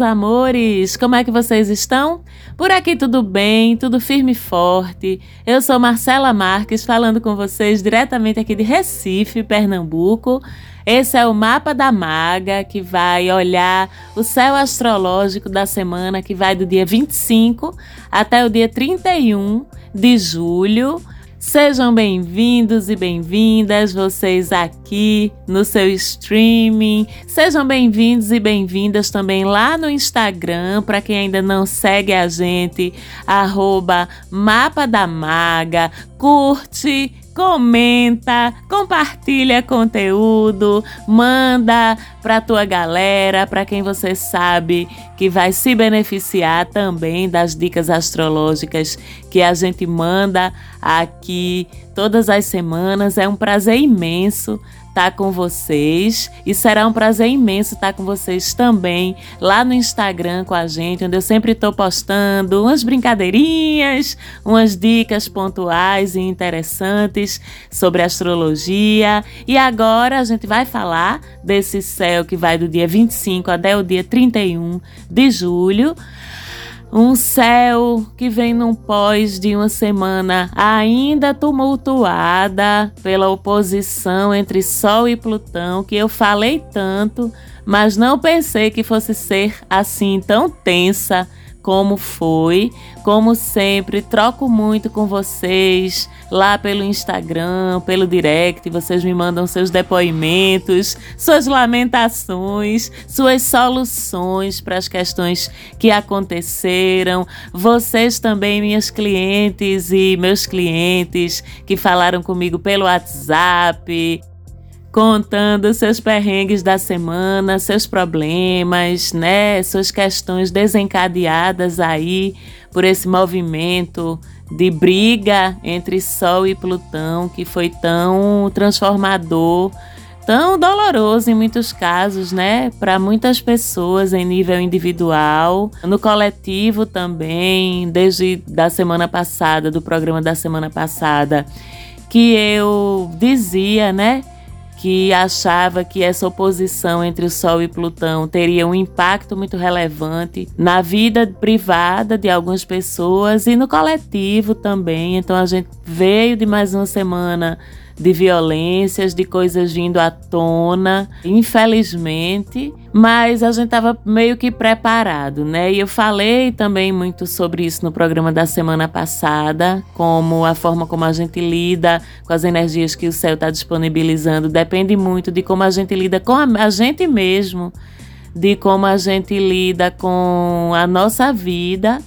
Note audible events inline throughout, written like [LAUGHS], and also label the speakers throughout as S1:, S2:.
S1: Meus amores! Como é que vocês estão? Por aqui tudo bem, tudo firme e forte. Eu sou Marcela Marques, falando com vocês diretamente aqui de Recife, Pernambuco. Esse é o mapa da maga que vai olhar o céu astrológico da semana que vai do dia 25 até o dia 31 de julho. Sejam bem-vindos e bem-vindas, vocês aqui no seu streaming. Sejam bem-vindos e bem-vindas também lá no Instagram, para quem ainda não segue a gente, arroba Mapa da Maga. Curte, comenta, compartilha conteúdo, manda para tua galera, para quem você sabe que vai se beneficiar também das dicas astrológicas que a gente manda aqui todas as semanas. É um prazer imenso estar com vocês e será um prazer imenso estar com vocês também lá no Instagram com a gente, onde eu sempre estou postando umas brincadeirinhas, umas dicas pontuais e interessantes sobre astrologia. E agora a gente vai falar desse céu que vai do dia 25 até o dia 31 de julho. Um céu que vem num pós de uma semana ainda tumultuada pela oposição entre Sol e Plutão, que eu falei tanto, mas não pensei que fosse ser assim tão tensa como foi. Como sempre, troco muito com vocês lá pelo Instagram, pelo direct. Vocês me mandam seus depoimentos, suas lamentações, suas soluções para as questões que aconteceram. Vocês também, minhas clientes e meus clientes que falaram comigo pelo WhatsApp, contando seus perrengues da semana, seus problemas, né, suas questões desencadeadas aí por esse movimento de briga entre Sol e Plutão que foi tão transformador, tão doloroso em muitos casos, né, para muitas pessoas em nível individual, no coletivo também, desde da semana passada, do programa da semana passada, que eu dizia, né, que achava que essa oposição entre o Sol e Plutão teria um impacto muito relevante na vida privada de algumas pessoas e no coletivo também. Então a gente veio de mais uma semana de violências, de coisas vindo à tona, infelizmente, mas a gente estava meio que preparado, né? E eu falei também muito sobre isso no programa da semana passada, como a forma como a gente lida com as energias que o céu está disponibilizando depende muito de como a gente lida com a, gente mesmo, de como a gente lida com a nossa vida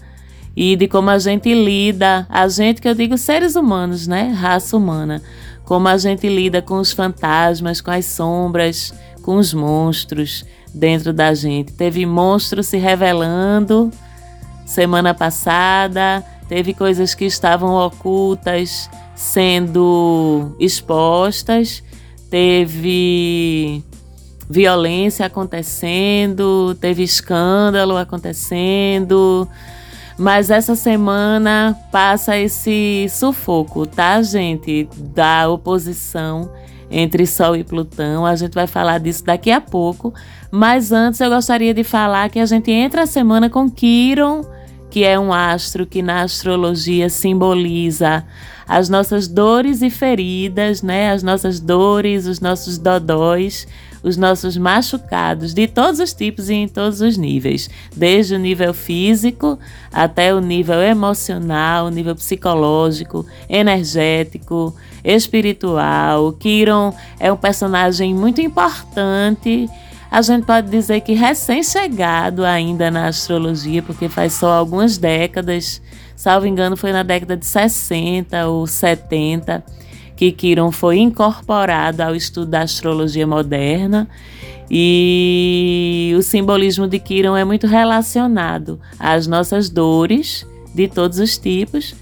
S1: e de como a gente lida, a gente que eu digo seres humanos, né? Raça humana como a gente lida com os fantasmas, com as sombras, com os monstros dentro da gente. Teve monstros se revelando semana passada, teve coisas que estavam ocultas sendo expostas, teve violência acontecendo, teve escândalo acontecendo. Mas essa semana passa esse sufoco, tá, gente? Da oposição entre Sol e Plutão. A gente vai falar disso daqui a pouco. Mas antes eu gostaria de falar que a gente entra a semana com Quiron, que é um astro que na astrologia simboliza as nossas dores e feridas, né? As nossas dores, os nossos dodóis, os nossos machucados de todos os tipos e em todos os níveis, desde o nível físico até o nível emocional, nível psicológico, energético, espiritual. Kiron é um personagem muito importante. A gente pode dizer que recém-chegado ainda na astrologia, porque faz só algumas décadas, salvo engano, foi na década de 60 ou 70 que Quiron foi incorporado ao estudo da astrologia moderna e o simbolismo de Quiron é muito relacionado às nossas dores de todos os tipos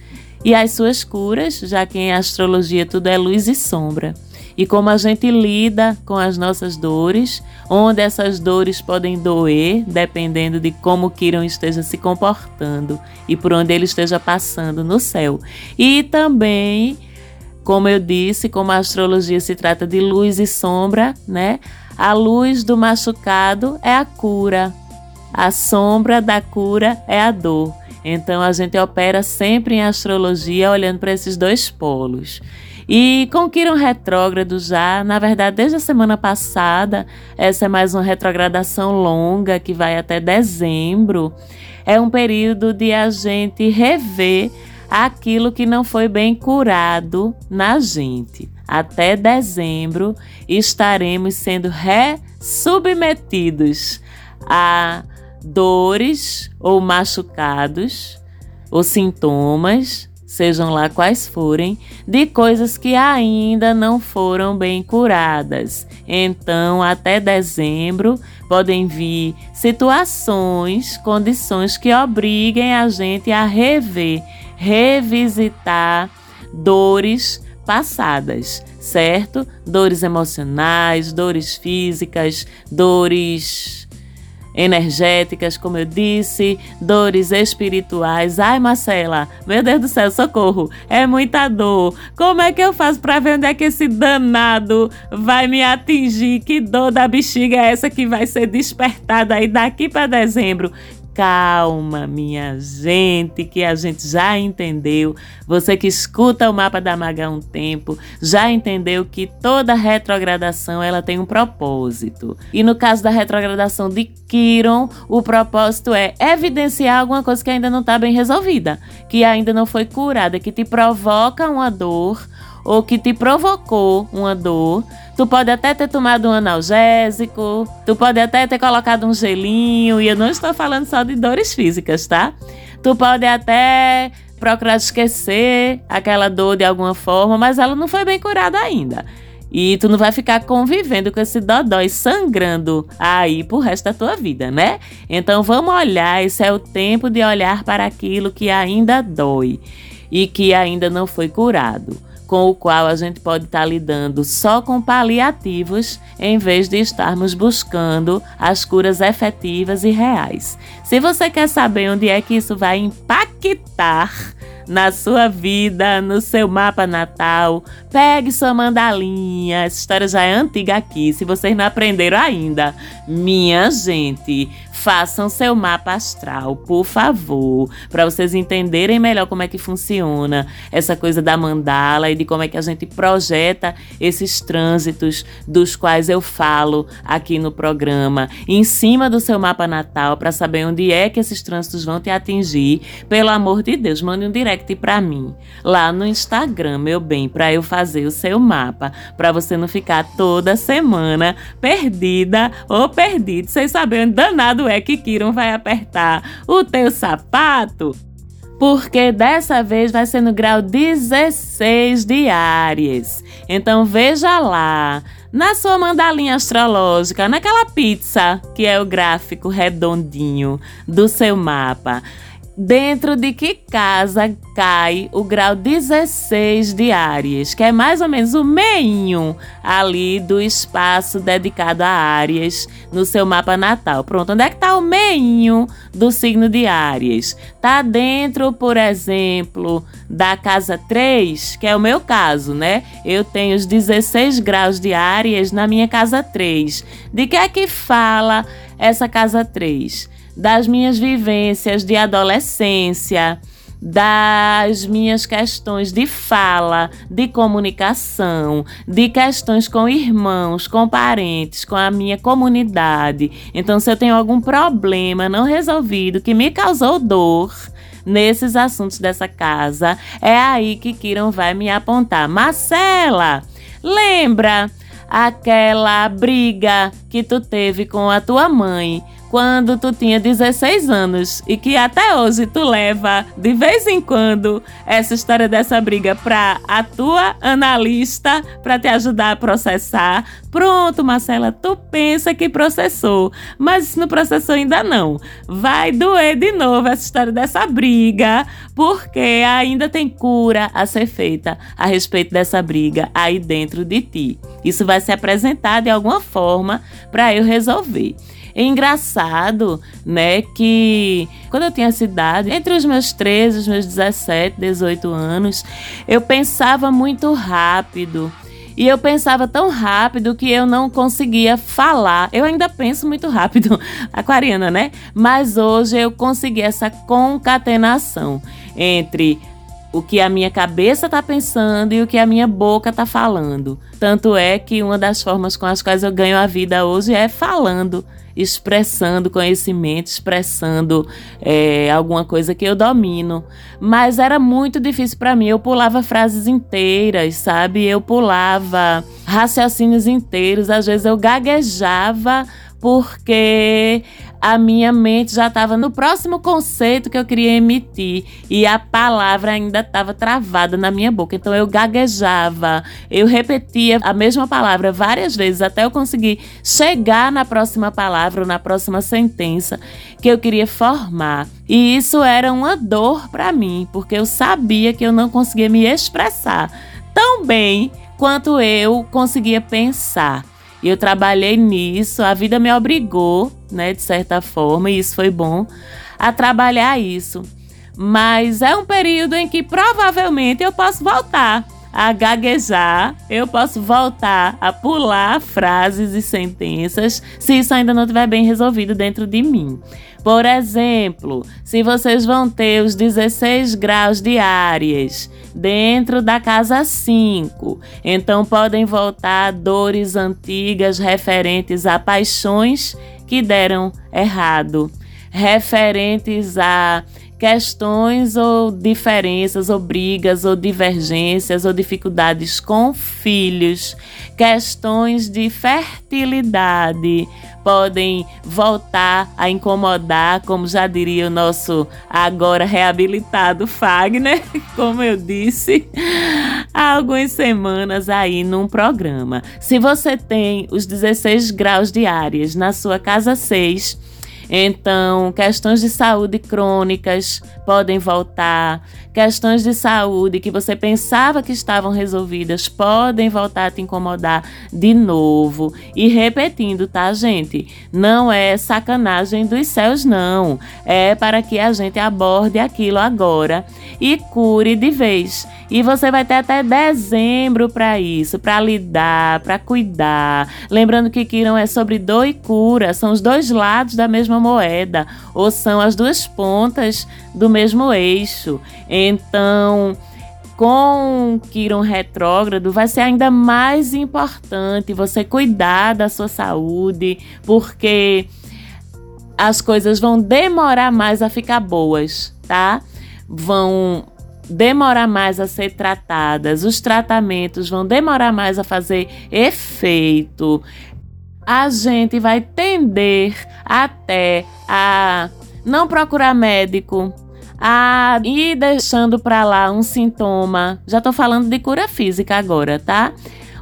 S1: e às suas curas, já que em astrologia tudo é luz e sombra. E como a gente lida com as nossas dores, onde essas dores podem doer, dependendo de como Kiron esteja se comportando e por onde ele esteja passando no céu. E também como eu disse, como a astrologia se trata de luz e sombra, né? A luz do machucado é a cura. a sombra da cura é a dor. Então a gente opera sempre em astrologia olhando para esses dois polos. E com Quiron retrógrado já, na verdade, desde a semana passada, essa é mais uma retrogradação longa que vai até dezembro. É um período de a gente rever aquilo que não foi bem curado na gente. Até dezembro estaremos sendo resubmetidos a dores ou machucados ou sintomas, sejam lá quais forem, de coisas que ainda não foram bem curadas. Então, até dezembro, podem vir situações, condições que obriguem a gente a rever, revisitar dores passadas, certo? Dores emocionais, dores físicas, dores energéticas, como eu disse, dores espirituais. Ai, Marcela, meu Deus do céu, socorro, é muita dor. Como é que eu faço para ver onde é que esse danado vai me atingir? Que dor da bexiga é essa que vai ser despertada aí daqui para dezembro? Calma, minha gente, que a gente já entendeu. Você que escuta o mapa da Maga há um tempo, já entendeu que toda retrogradação ela tem um propósito. E no caso da retrogradação de Quiron, o propósito é evidenciar alguma coisa que ainda não está bem resolvida, que ainda não foi curada, que te provoca uma dor ou que te provocou uma dor, tu pode até ter tomado um analgésico, tu pode até ter colocado um gelinho, e eu não estou falando só de dores físicas, tá? Tu pode até procurar esquecer aquela dor de alguma forma, mas ela não foi bem curada ainda. E tu não vai ficar convivendo com esse dodói sangrando aí pro resto da tua vida, né? Então vamos olhar, esse é o tempo de olhar para aquilo que ainda dói e que ainda não foi curado com o qual a gente pode estar tá lidando só com paliativos, em vez de estarmos buscando as curas efetivas e reais. Se você quer saber onde é que isso vai impactar na sua vida, no seu mapa natal. Pegue sua mandalinha. Essa história já é antiga aqui, se vocês não aprenderam ainda. Minha gente, façam seu mapa astral, por favor, para vocês entenderem melhor como é que funciona essa coisa da mandala e de como é que a gente projeta esses trânsitos dos quais eu falo aqui no programa, em cima do seu mapa natal, para saber onde é que esses trânsitos vão te atingir. Pelo amor de Deus, mande um direct para mim lá no Instagram, meu bem, para eu fazer o seu mapa, para você não ficar toda semana perdida ou perdido, sem saber onde danado é que Kiron vai apertar o teu sapato? Porque dessa vez vai ser no grau 16 de Áries. Então veja lá, na sua mandalinha astrológica, naquela pizza que é o gráfico redondinho do seu mapa. Dentro de que casa cai o grau 16 de Áries, que é mais ou menos o meinho ali do espaço dedicado a Áries no seu mapa natal. Pronto, onde é que está o meinho do signo de Áries? Tá dentro, por exemplo, da casa 3, que é o meu caso, né? Eu tenho os 16 graus de Áries na minha casa 3. De que é que fala essa casa 3? Das minhas vivências de adolescência, das minhas questões de fala, de comunicação, de questões com irmãos, com parentes, com a minha comunidade. Então, se eu tenho algum problema não resolvido que me causou dor, nesses assuntos dessa casa, é aí que Kiron vai me apontar. Marcela, lembra aquela briga que tu teve com a tua mãe quando tu tinha 16 anos e que até hoje tu leva de vez em quando essa história dessa briga para a tua analista para te ajudar a processar. Pronto, Marcela, tu pensa que processou, mas não processou ainda não. Vai doer de novo essa história dessa briga, porque ainda tem cura a ser feita a respeito dessa briga aí dentro de ti. Isso vai se apresentar de alguma forma para eu resolver. É engraçado, né, que quando eu tinha essa idade, entre os meus 13 e os meus 17, 18 anos, eu pensava muito rápido E eu pensava tão rápido que eu não conseguia falar. Eu ainda penso muito rápido, [LAUGHS] aquariana, né? Mas hoje eu consegui essa concatenação entre o que a minha cabeça está pensando e o que a minha boca está falando. Tanto é que uma das formas com as quais eu ganho a vida hoje é falando, expressando conhecimento, expressando é, alguma coisa que eu domino. Mas era muito difícil para mim. Eu pulava frases inteiras, sabe? Eu pulava raciocínios inteiros. Às vezes eu gaguejava porque a minha mente já estava no próximo conceito que eu queria emitir e a palavra ainda estava travada na minha boca. Então eu gaguejava, eu repetia a mesma palavra várias vezes até eu conseguir chegar na próxima palavra ou na próxima sentença que eu queria formar. E isso era uma dor para mim, porque eu sabia que eu não conseguia me expressar tão bem quanto eu conseguia pensar. E eu trabalhei nisso, a vida me obrigou, né, de certa forma, e isso foi bom, a trabalhar isso. Mas é um período em que provavelmente eu posso voltar a gaguejar, eu posso voltar a pular frases e sentenças se isso ainda não estiver bem resolvido dentro de mim. Por exemplo, se vocês vão ter os 16 graus de Áries dentro da casa 5, então podem voltar dores antigas referentes a paixões que deram errado, referentes a questões ou diferenças, ou brigas, ou divergências, ou dificuldades com filhos, questões de fertilidade podem voltar a incomodar, como já diria o nosso agora reabilitado Fagner, [LAUGHS] como eu disse, há algumas semanas aí num programa. Se você tem os 16 graus diárias na sua casa 6, então, questões de saúde crônicas podem voltar, questões de saúde que você pensava que estavam resolvidas podem voltar a te incomodar de novo. E repetindo, tá, gente? Não é sacanagem dos céus, não. É para que a gente aborde aquilo agora e cure de vez. E você vai ter até dezembro para isso, para lidar, para cuidar. Lembrando que Kiron é sobre dor e cura, são os dois lados da mesma moeda, ou são as duas pontas do mesmo eixo. Então, com Quiron retrógrado, vai ser ainda mais importante você cuidar da sua saúde, porque as coisas vão demorar mais a ficar boas, tá? Vão demorar mais a ser tratadas, os tratamentos vão demorar mais a fazer efeito. A gente vai tender até a não procurar médico, a ir deixando para lá um sintoma. Já tô falando de cura física agora, tá?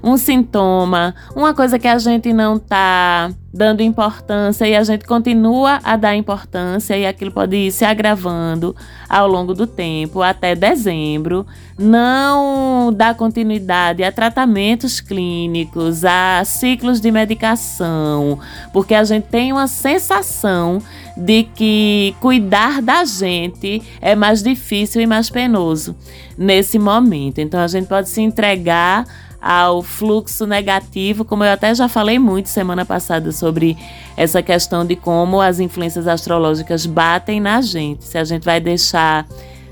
S1: Um sintoma, uma coisa que a gente não tá dando importância e a gente continua a dar importância e aquilo pode ir se agravando ao longo do tempo até dezembro. Não dá continuidade a tratamentos clínicos, a ciclos de medicação, porque a gente tem uma sensação de que cuidar da gente é mais difícil e mais penoso nesse momento. Então a gente pode se entregar ao fluxo negativo, como eu até já falei muito semana passada sobre essa questão de como as influências astrológicas batem na gente. Se a gente vai deixar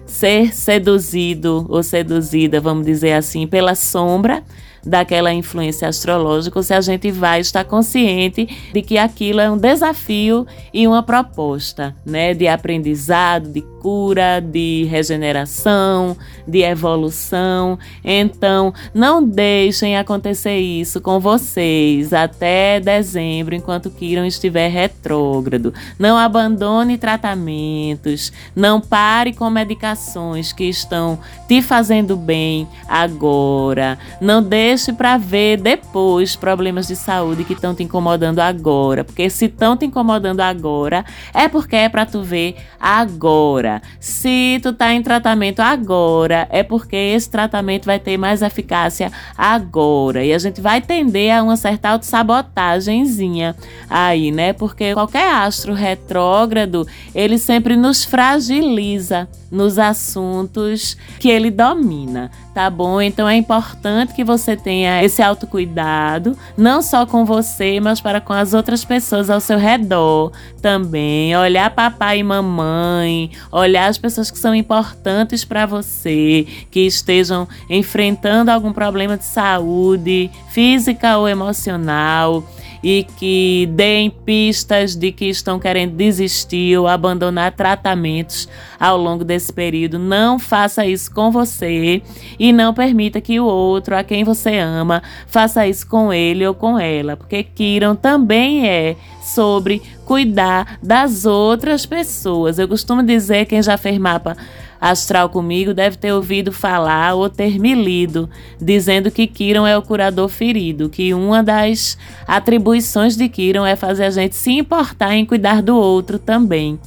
S1: ser seduzido ou seduzida, vamos dizer assim, pela sombra daquela influência astrológica, se a gente vai estar consciente de que aquilo é um desafio e uma proposta, né, de aprendizado, de cura, de regeneração, de evolução. Então, não deixem acontecer isso com vocês até dezembro, enquanto Kiron estiver retrógrado. Não abandone tratamentos, não pare com medicações que estão te fazendo bem agora. Não deixe para ver depois problemas de saúde que estão te incomodando agora, porque se estão te incomodando agora, é porque é para tu ver agora. Se tu tá em tratamento agora, é porque esse tratamento vai ter mais eficácia agora. E a gente vai tender a uma certa autossabotagemzinha aí, né? Porque qualquer astro retrógrado, ele sempre nos fragiliza nos assuntos que ele domina, tá bom? Então é importante que você tenha esse autocuidado, não só com você, mas para com as outras pessoas ao seu redor também. Olhar papai e mamãe, olhar as pessoas que são importantes para você, que estejam enfrentando algum problema de saúde, física ou emocional e que deem pistas de que estão querendo desistir ou abandonar tratamentos ao longo desse período. Não faça isso com você e não permita que o outro, a quem você ama, faça isso com ele ou com ela, porque Kiron também é sobre cuidar das outras pessoas. Eu costumo dizer, quem já fez mapa astral comigo deve ter ouvido falar ou ter me lido, dizendo que Kiron é o curador ferido, que uma das atribuições de Kiron é fazer a gente se importar em cuidar do outro também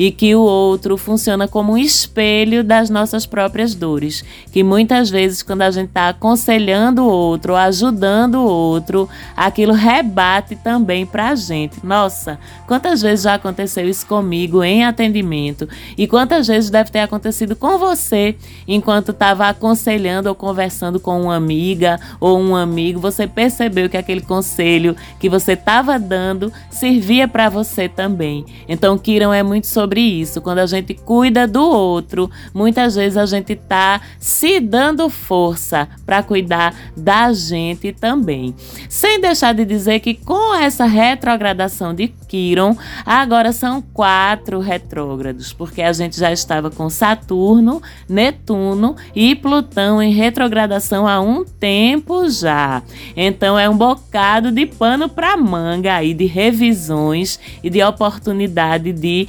S1: e que o outro funciona como um espelho das nossas próprias dores. Que muitas vezes, quando a gente está aconselhando o outro, ajudando o outro, aquilo rebate também para a gente. Nossa, quantas vezes já aconteceu isso comigo em atendimento e quantas vezes deve ter acontecido com você enquanto estava aconselhando ou conversando com uma amiga ou um amigo, você percebeu que aquele conselho que você estava dando servia para você também. Então, Kiran é muito sobre sobre isso. Quando a gente cuida do outro, muitas vezes a gente está se dando força para cuidar da gente também. Sem deixar de dizer que com essa retrogradação de Quiron, agora são quatro retrógrados, porque a gente já estava com Saturno, Netuno e Plutão em retrogradação há um tempo já. Então é um bocado de pano para manga aí de revisões e de oportunidade de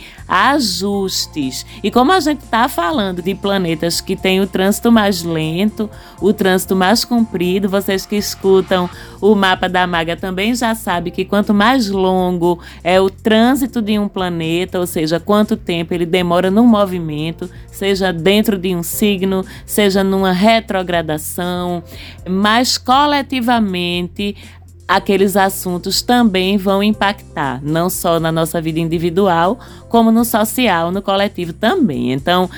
S1: ajustes. E como a gente está falando de planetas que têm o trânsito mais lento, o trânsito mais comprido, vocês que escutam o mapa da maga também já sabem que quanto mais longo é o trânsito de um planeta, ou seja, quanto tempo ele demora num movimento, seja dentro de um signo, seja numa retrogradação, mais coletivamente aqueles assuntos também vão impactar, não só na nossa vida individual, como no social, no coletivo também. Então,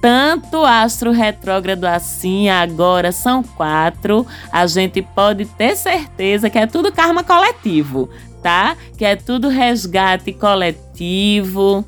S1: tanto astro retrógrado assim, agora são quatro, a gente pode ter certeza que é tudo karma coletivo, tá? Que é tudo resgate coletivo.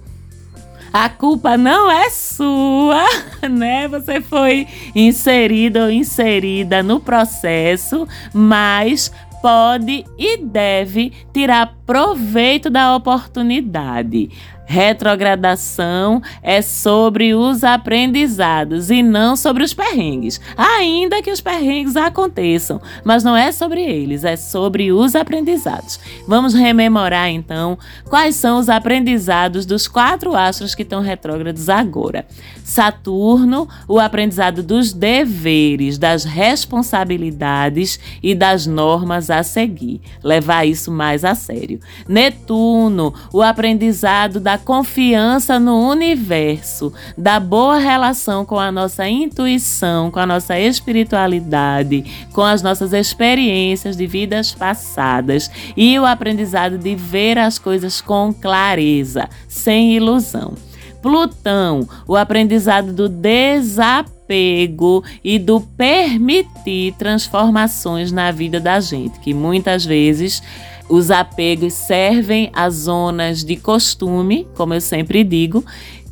S1: A culpa não é sua, [LAUGHS] né? Você foi inserido ou inserida no processo, mas pode e deve tirar proveito da oportunidade. Retrogradação é sobre os aprendizados e não sobre os perrengues. Ainda que os perrengues aconteçam, mas não é sobre eles, é sobre os aprendizados. Vamos rememorar então quais são os aprendizados dos quatro astros que estão retrógrados agora. Saturno, o aprendizado dos deveres, das responsabilidades e das normas a seguir. Levar isso mais a sério. Netuno, o aprendizado da confiança no universo, da boa relação com a nossa intuição, com a nossa espiritualidade, com as nossas experiências de vidas passadas e o aprendizado de ver as coisas com clareza, sem ilusão. Plutão, o aprendizado do desapego e do permitir transformações na vida da gente, que muitas vezes os apegos servem a zonas de costume, como eu sempre digo,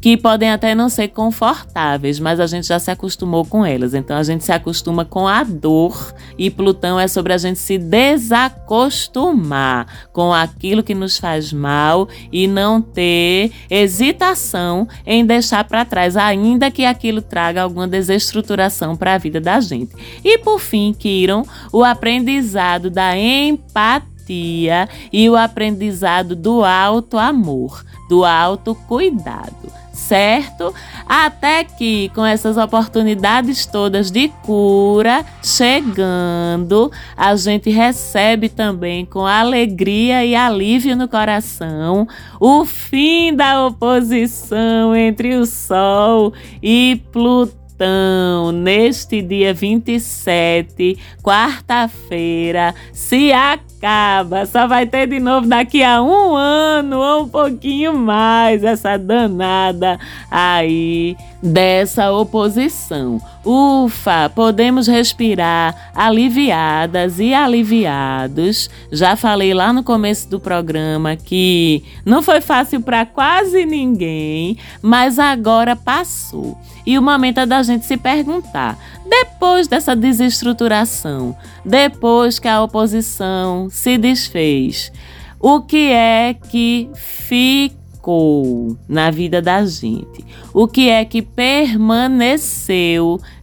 S1: que podem até não ser confortáveis, mas a gente já se acostumou com elas. Então a gente se acostuma com a dor e Plutão é sobre a gente se desacostumar com aquilo que nos faz mal e não ter hesitação em deixar para trás, ainda que aquilo traga alguma desestruturação para a vida da gente. E por fim, Kiron, o aprendizado da empatia empatia e o aprendizado do alto amor, do alto cuidado, certo? Até que com essas oportunidades todas de cura chegando, a gente recebe também com alegria e alívio no coração o fim da oposição entre o Sol e Plutão então, neste dia 27, quarta-feira, se acalme acaba. Só vai ter de novo daqui a um ano ou um pouquinho mais essa danada aí dessa oposição. Ufa, podemos respirar aliviadas e aliviados. Já falei lá no começo do programa que não foi fácil para quase ninguém, mas agora passou. E o momento é da gente se perguntar: depois dessa desestruturação, depois que a oposição se desfez, o que é que ficou na vida da gente? O que é que permaneceu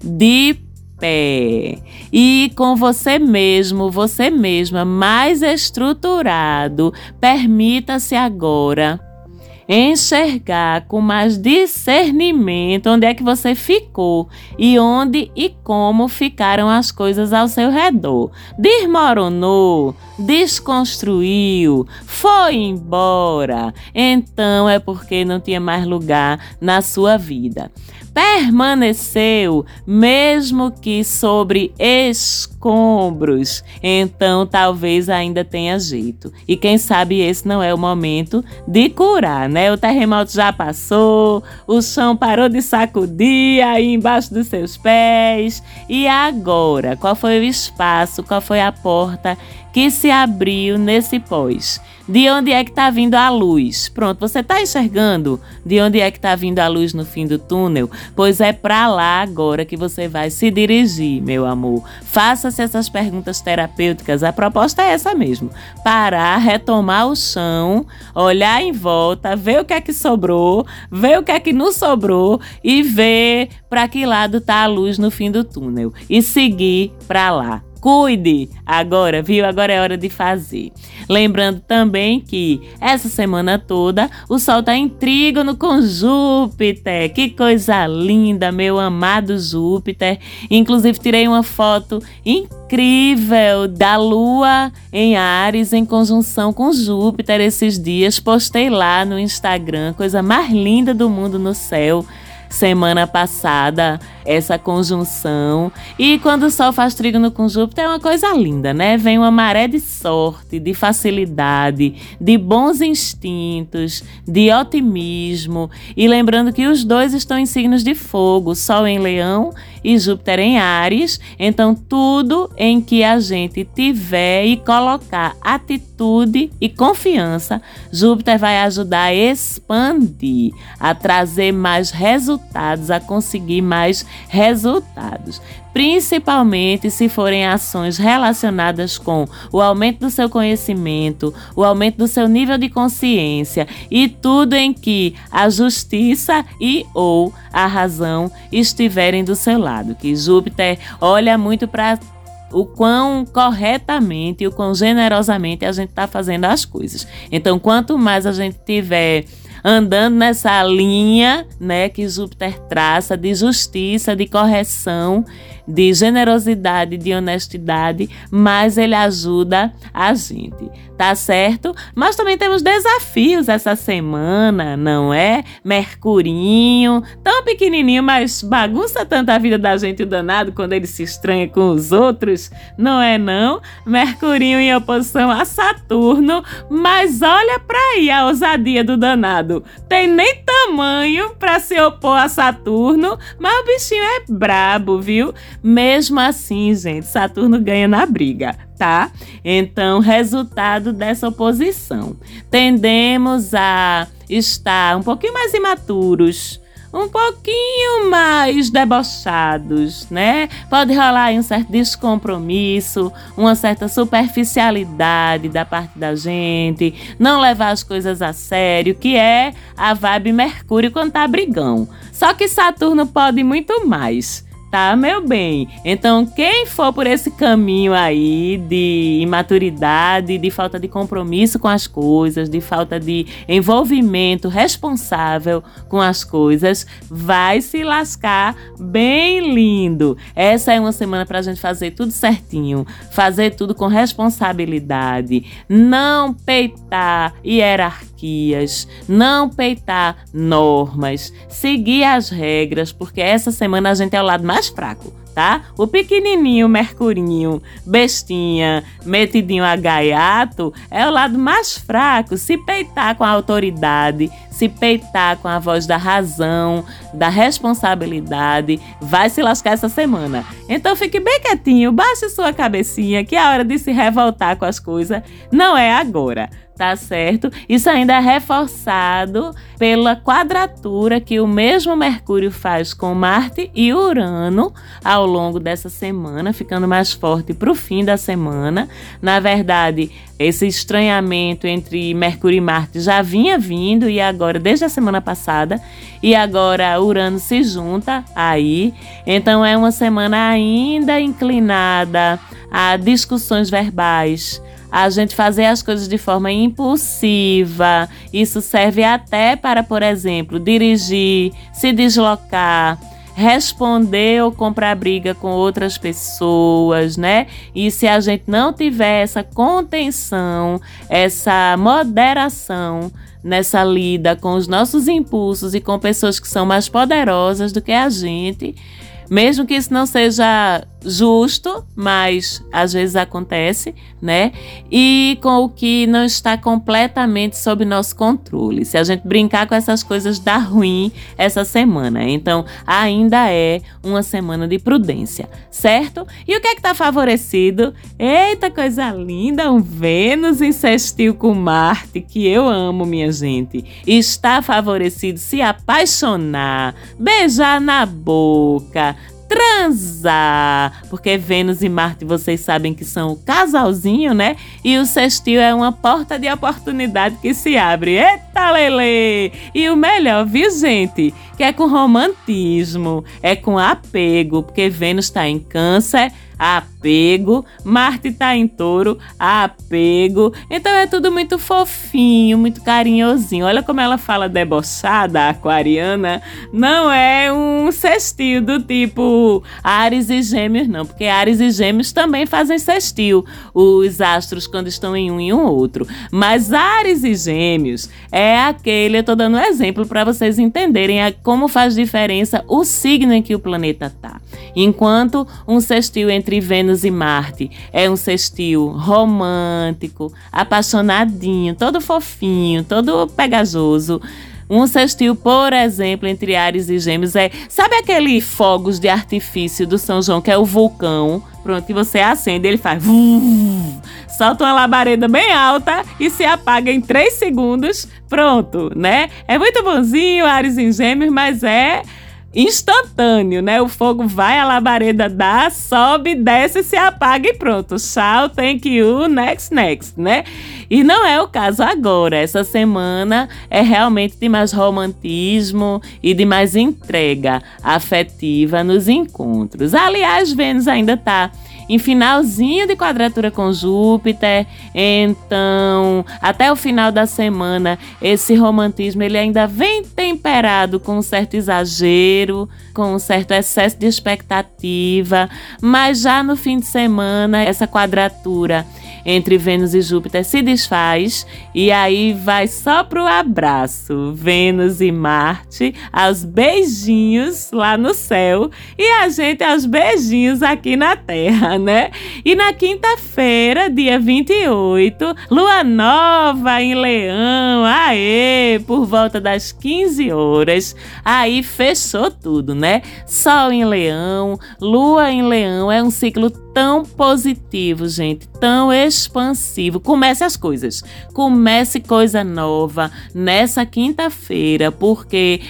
S1: de pé? E com você mesmo, você mesma, mais estruturado, permita-se agora enxergar com mais discernimento onde é que você ficou e onde e como ficaram as coisas ao seu redor. Desmoronou, desconstruiu, foi embora. Então é porque não tinha mais lugar na sua vida permaneceu, mesmo que sobre escombros, então talvez ainda tenha jeito. E quem sabe esse não é o momento de curar, né? O terremoto já passou, o chão parou de sacudir aí embaixo dos seus pés. E agora, qual foi o espaço, qual foi a porta que se abriu nesse pós. De onde é que está vindo a luz? Pronto, você está enxergando de onde é que está vindo a luz no fim do túnel? Pois é para lá agora que você vai se dirigir, meu amor. Faça-se essas perguntas terapêuticas. A proposta é essa mesmo: parar, retomar o chão, olhar em volta, ver o que é que sobrou, ver o que é que não sobrou e ver para que lado está a luz no fim do túnel e seguir para lá. Cuide agora, viu? Agora é hora de fazer. Lembrando também que essa semana toda o Sol tá em trígono com Júpiter. Que coisa linda, meu amado Júpiter. Inclusive, tirei uma foto incrível da Lua em Ares em conjunção com Júpiter esses dias. Postei lá no Instagram, coisa mais linda do mundo no céu semana passada essa conjunção. E quando o Sol faz trígono com Júpiter é uma coisa linda, né? Vem uma maré de sorte, de facilidade, de bons instintos, de otimismo. E lembrando que os dois estão em signos de fogo, Sol em Leão e Júpiter em Ares. Então, tudo em que a gente tiver e colocar atitude e confiança, Júpiter vai ajudar a expandir, a trazer mais resultados, a conseguir mais resultados principalmente se forem ações relacionadas com o aumento do seu conhecimento, o aumento do seu nível de consciência e tudo em que a justiça e ou a razão estiverem do seu lado. Que Júpiter olha muito para o quão corretamente e o quão generosamente a gente está fazendo as coisas. Então, quanto mais a gente tiver andando nessa linha, né, que Júpiter traça de justiça, de correção, de generosidade, de honestidade, mas ele ajuda a gente, tá certo? Mas também temos desafios essa semana, não é? Mercurinho, tão pequenininho, mas bagunça tanto a vida da gente o danado quando ele se estranha com os outros, não é não? Mercurinho em oposição a Saturno, mas olha para aí a ousadia do danado. Tem nem tamanho para se opor a Saturno, mas o bichinho é brabo, viu? Mesmo assim, gente, Saturno ganha na briga, tá? Então, resultado dessa oposição. Tendemos a estar um pouquinho mais imaturos, um pouquinho mais debochados, né? Pode rolar um certo descompromisso, uma certa superficialidade da parte da gente, não levar as coisas a sério, que é a vibe Mercúrio quando tá brigão. Só que Saturno pode muito mais. Tá, meu bem? Então, quem for por esse caminho aí de imaturidade, de falta de compromisso com as coisas, de falta de envolvimento responsável com as coisas, vai se lascar bem lindo. Essa é uma semana para a gente fazer tudo certinho, fazer tudo com responsabilidade, não peitar hierarquias, não peitar normas, seguir as regras, porque essa semana a gente é o lado mais mais fraco tá? O pequenininho Mercurinho, bestinha, metidinho a gaiato, é o lado mais fraco. Se peitar com a autoridade, se peitar com a voz da razão, da responsabilidade, vai se lascar essa semana. Então fique bem quietinho, baixe sua cabecinha, que a hora de se revoltar com as coisas não é agora tá certo? Isso ainda é reforçado pela quadratura que o mesmo Mercúrio faz com Marte e Urano ao longo dessa semana, ficando mais forte para o fim da semana. Na verdade, esse estranhamento entre Mercúrio e Marte já vinha vindo e agora, desde a semana passada, e agora Urano se junta aí. Então, é uma semana ainda inclinada a discussões verbais a gente fazer as coisas de forma impulsiva. Isso serve até para, por exemplo, dirigir, se deslocar, responder ou comprar briga com outras pessoas, né? E se a gente não tiver essa contenção, essa moderação nessa lida com os nossos impulsos e com pessoas que são mais poderosas do que a gente, mesmo que isso não seja justo, mas às vezes acontece, né? E com o que não está completamente sob nosso controle. Se a gente brincar com essas coisas, dá ruim essa semana. Então, ainda é uma semana de prudência, certo? E o que é que está favorecido? Eita, coisa linda! Um Vênus em sextil com Marte, que eu amo, minha gente. Está favorecido se apaixonar, beijar na boca, transar. Porque Vênus e Marte, vocês sabem que são o casalzinho, né? E o sextil é uma porta de oportunidade que se abre. Eita, Lele! E o melhor, viu, gente? Que é com romantismo, é com apego, porque Vênus está em câncer apego. Marte está em touro, apego. Então é tudo muito fofinho, muito carinhosinho. Olha como ela fala debochada, aquariana. Não é um sextil do tipo Ares e Gêmeos, não, porque Ares e Gêmeos também fazem sextil, os astros quando estão em um e um outro. Mas Ares e Gêmeos é aquele, eu estou dando um exemplo para vocês entenderem como faz diferença o signo em que o planeta tá. Enquanto um sextil entre entre Vênus e Marte é um sextil romântico, apaixonadinho, todo fofinho, todo pegajoso. Um sextil, por exemplo, entre Ares e Gêmeos é. Sabe aquele fogos de artifício do São João, que é o vulcão? Pronto, que você acende, ele faz. solta uma labareda bem alta e se apaga em 3 segundos. Pronto, né? É muito bonzinho, Ares e Gêmeos, mas é instantâneo, né? O fogo vai, a labareda dá, sobe, desce, se apaga e pronto. Tchau, thank you, next, next, né? E não é o caso agora. Essa semana é realmente de mais romantismo e de mais entrega afetiva nos encontros. Aliás, Vênus ainda tá em finalzinho de quadratura com Júpiter. Então, até o final da semana, esse romantismo ele ainda vem temperado com um certo exagero, com um certo excesso de expectativa, mas já no fim de semana, essa quadratura entre Vênus e Júpiter se desfaz e aí vai só pro abraço. Vênus e Marte aos beijinhos lá no céu e a gente aos beijinhos aqui na Terra, né? E na quinta-feira, dia 28, lua nova em Leão, aê, por volta das 15 horas. Aí fechou tudo, né? Sol em Leão, lua em Leão, é um ciclo tão positivo, gente, tão expansivo. Comece as coisas. Comece coisa nova nessa quinta-feira, porque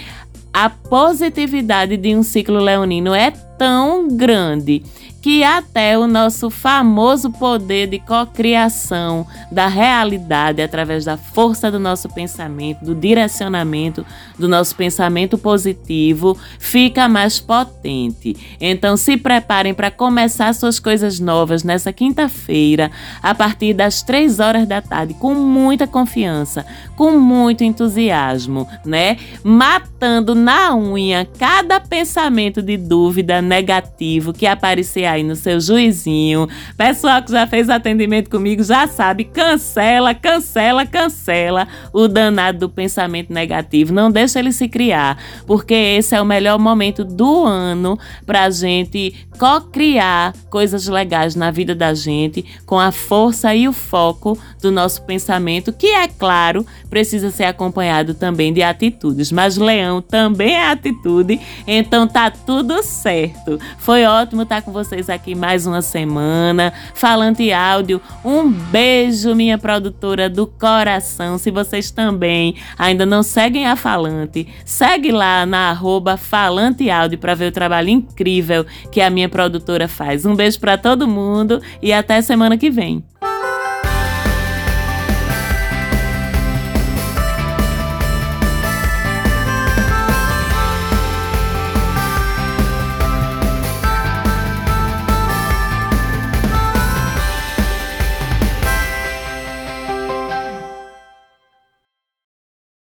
S1: a positividade de um ciclo leonino é tão grande que até o nosso famoso poder de cocriação da realidade através da força do nosso pensamento, do direcionamento do nosso pensamento positivo, fica mais potente. Então se preparem para começar suas coisas novas nessa quinta-feira, a partir das três horas da tarde, com muita confiança, com muito entusiasmo, né? Matando na unha cada pensamento de dúvida negativo que aparecer aí no seu juizinho. Pessoal que já fez atendimento comigo já sabe, cancela, cancela, cancela o danado do pensamento negativo. Não deixa ele se criar, porque esse é o melhor momento do ano pra gente co-criar coisas legais na vida da gente com a força e o foco do nosso pensamento, que é claro, precisa ser acompanhado também de atitudes. Mas leão também é atitude, então tá tudo certo. Foi ótimo estar com vocês aqui mais uma semana. Falante Áudio, um beijo, minha produtora do coração. Se vocês também ainda não seguem a Falante, segue lá na arroba Falante Áudio para ver o trabalho incrível que a minha produtora faz. Um beijo para todo mundo e até semana que vem.